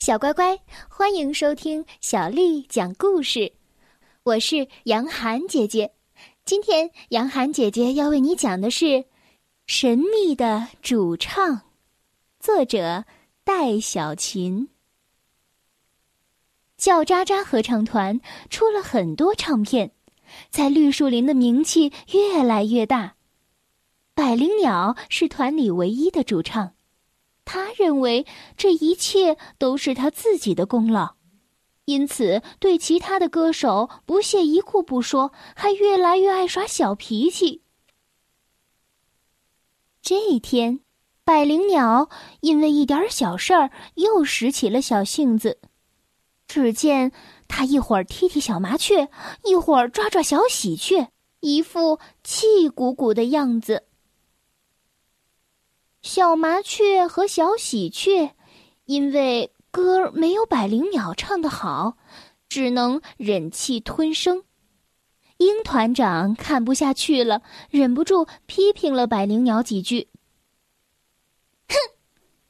小乖乖，欢迎收听小丽讲故事。我是杨涵姐姐，今天杨涵姐姐要为你讲的是《神秘的主唱》，作者戴小琴。叫喳喳合唱团出了很多唱片，在绿树林的名气越来越大。百灵鸟是团里唯一的主唱。他认为这一切都是他自己的功劳，因此对其他的歌手不屑一顾不说，还越来越爱耍小脾气。这一天，百灵鸟因为一点小事儿又使起了小性子。只见他一会儿踢踢小麻雀，一会儿抓抓小喜鹊，一副气鼓鼓的样子。小麻雀和小喜鹊，因为歌没有百灵鸟唱得好，只能忍气吞声。鹰团长看不下去了，忍不住批评了百灵鸟几句：“哼，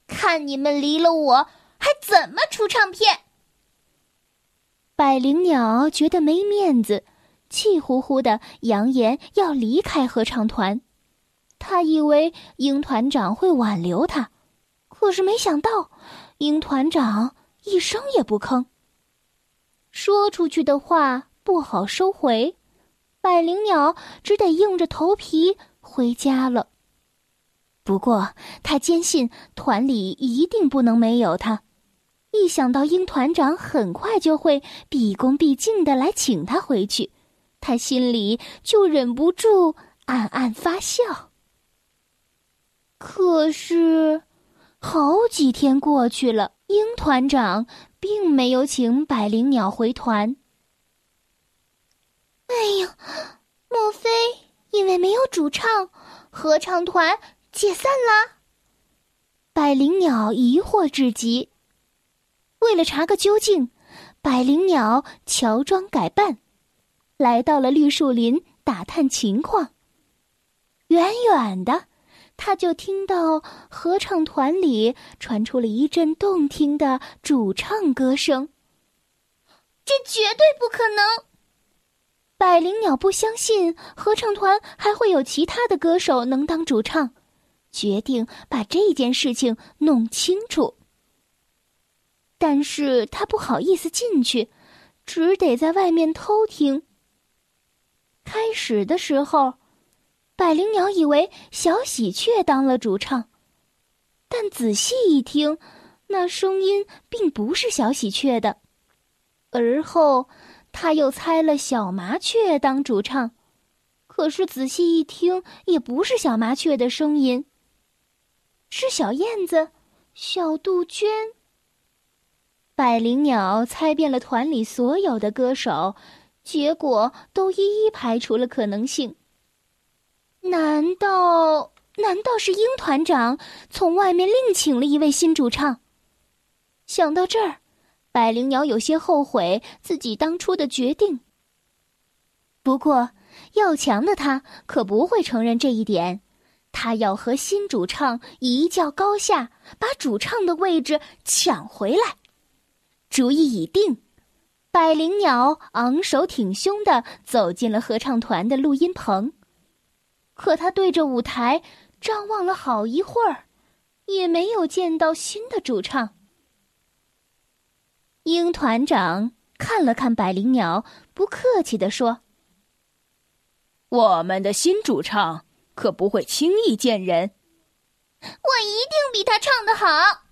看你们离了我还怎么出唱片？”百灵鸟觉得没面子，气呼呼的扬言要离开合唱团。他以为鹰团长会挽留他，可是没想到，鹰团长一声也不吭。说出去的话不好收回，百灵鸟只得硬着头皮回家了。不过他坚信团里一定不能没有他，一想到鹰团长很快就会毕恭毕敬的来请他回去，他心里就忍不住暗暗发笑。可是，好几天过去了，鹰团长并没有请百灵鸟回团。哎呀，莫非因为没有主唱，合唱团解散了？百灵鸟疑惑至极。为了查个究竟，百灵鸟乔装改扮，来到了绿树林打探情况。远远的。他就听到合唱团里传出了一阵动听的主唱歌声。这绝对不可能！百灵鸟不相信合唱团还会有其他的歌手能当主唱，决定把这件事情弄清楚。但是他不好意思进去，只得在外面偷听。开始的时候。百灵鸟以为小喜鹊当了主唱，但仔细一听，那声音并不是小喜鹊的。而后，他又猜了小麻雀当主唱，可是仔细一听，也不是小麻雀的声音，是小燕子、小杜鹃。百灵鸟猜遍了团里所有的歌手，结果都一一排除了可能性。难道难道是鹰团长从外面另请了一位新主唱？想到这儿，百灵鸟有些后悔自己当初的决定。不过，要强的他可不会承认这一点，他要和新主唱一较高下，把主唱的位置抢回来。主意已定，百灵鸟昂首挺胸的走进了合唱团的录音棚。可他对着舞台张望了好一会儿，也没有见到新的主唱。鹰团长看了看百灵鸟，不客气地说：“我们的新主唱可不会轻易见人。我一定比他唱的好。”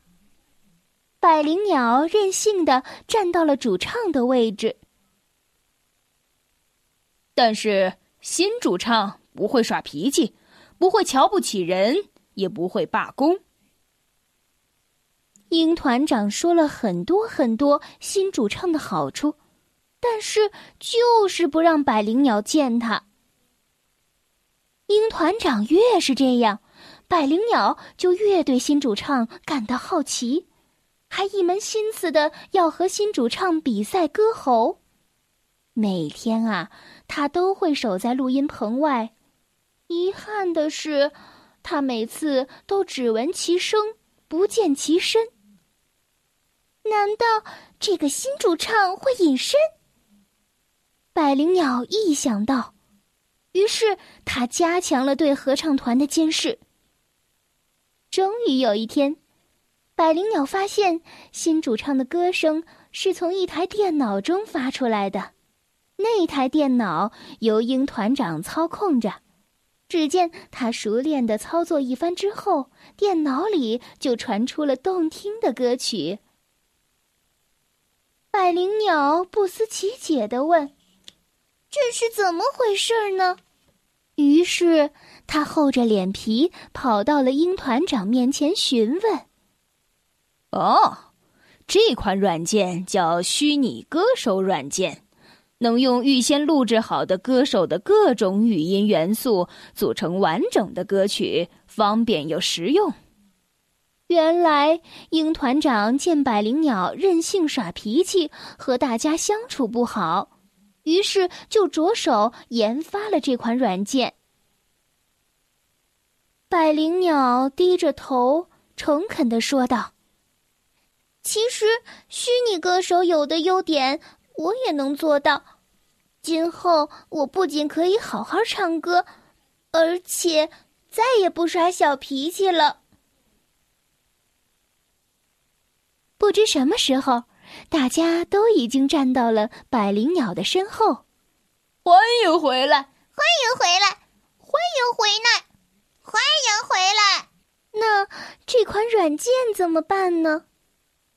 百灵鸟任性的站到了主唱的位置，但是新主唱。不会耍脾气，不会瞧不起人，也不会罢工。鹰团长说了很多很多新主唱的好处，但是就是不让百灵鸟见他。鹰团长越是这样，百灵鸟就越对新主唱感到好奇，还一门心思的要和新主唱比赛歌喉。每天啊，他都会守在录音棚外。遗憾的是，他每次都只闻其声，不见其身。难道这个新主唱会隐身？百灵鸟一想到，于是他加强了对合唱团的监视。终于有一天，百灵鸟发现新主唱的歌声是从一台电脑中发出来的。那台电脑由鹰团长操控着。只见他熟练的操作一番之后，电脑里就传出了动听的歌曲。百灵鸟不思其解的问：“这是怎么回事呢？”于是他厚着脸皮跑到了鹰团长面前询问：“哦，这款软件叫虚拟歌手软件。”能用预先录制好的歌手的各种语音元素组成完整的歌曲，方便又实用。原来鹰团长见百灵鸟任性耍脾气，和大家相处不好，于是就着手研发了这款软件。百灵鸟低着头，诚恳的说道：“其实，虚拟歌手有的优点。”我也能做到。今后我不仅可以好好唱歌，而且再也不耍小脾气了。不知什么时候，大家都已经站到了百灵鸟的身后。欢迎回来！欢迎回来！欢迎回来！欢迎回来！那这款软件怎么办呢？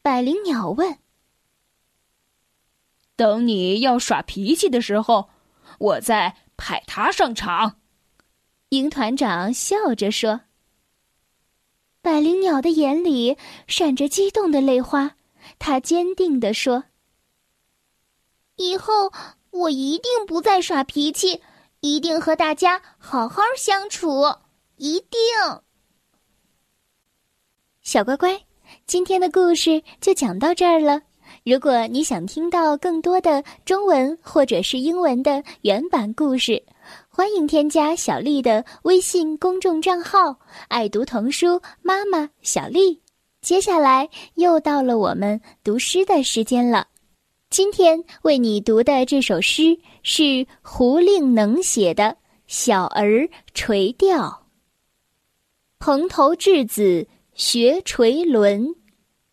百灵鸟问。等你要耍脾气的时候，我再派他上场。”鹰团长笑着说。百灵鸟的眼里闪着激动的泪花，他坚定地说：“以后我一定不再耍脾气，一定和大家好好相处，一定。”小乖乖，今天的故事就讲到这儿了。如果你想听到更多的中文或者是英文的原版故事，欢迎添加小丽的微信公众账号“爱读童书妈妈小丽”。接下来又到了我们读诗的时间了。今天为你读的这首诗是胡令能写的《小儿垂钓》。蓬头稚子学垂纶。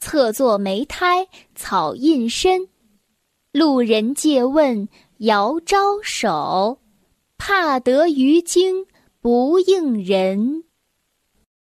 侧坐莓苔草映身，路人借问遥招手，怕得鱼惊不应人。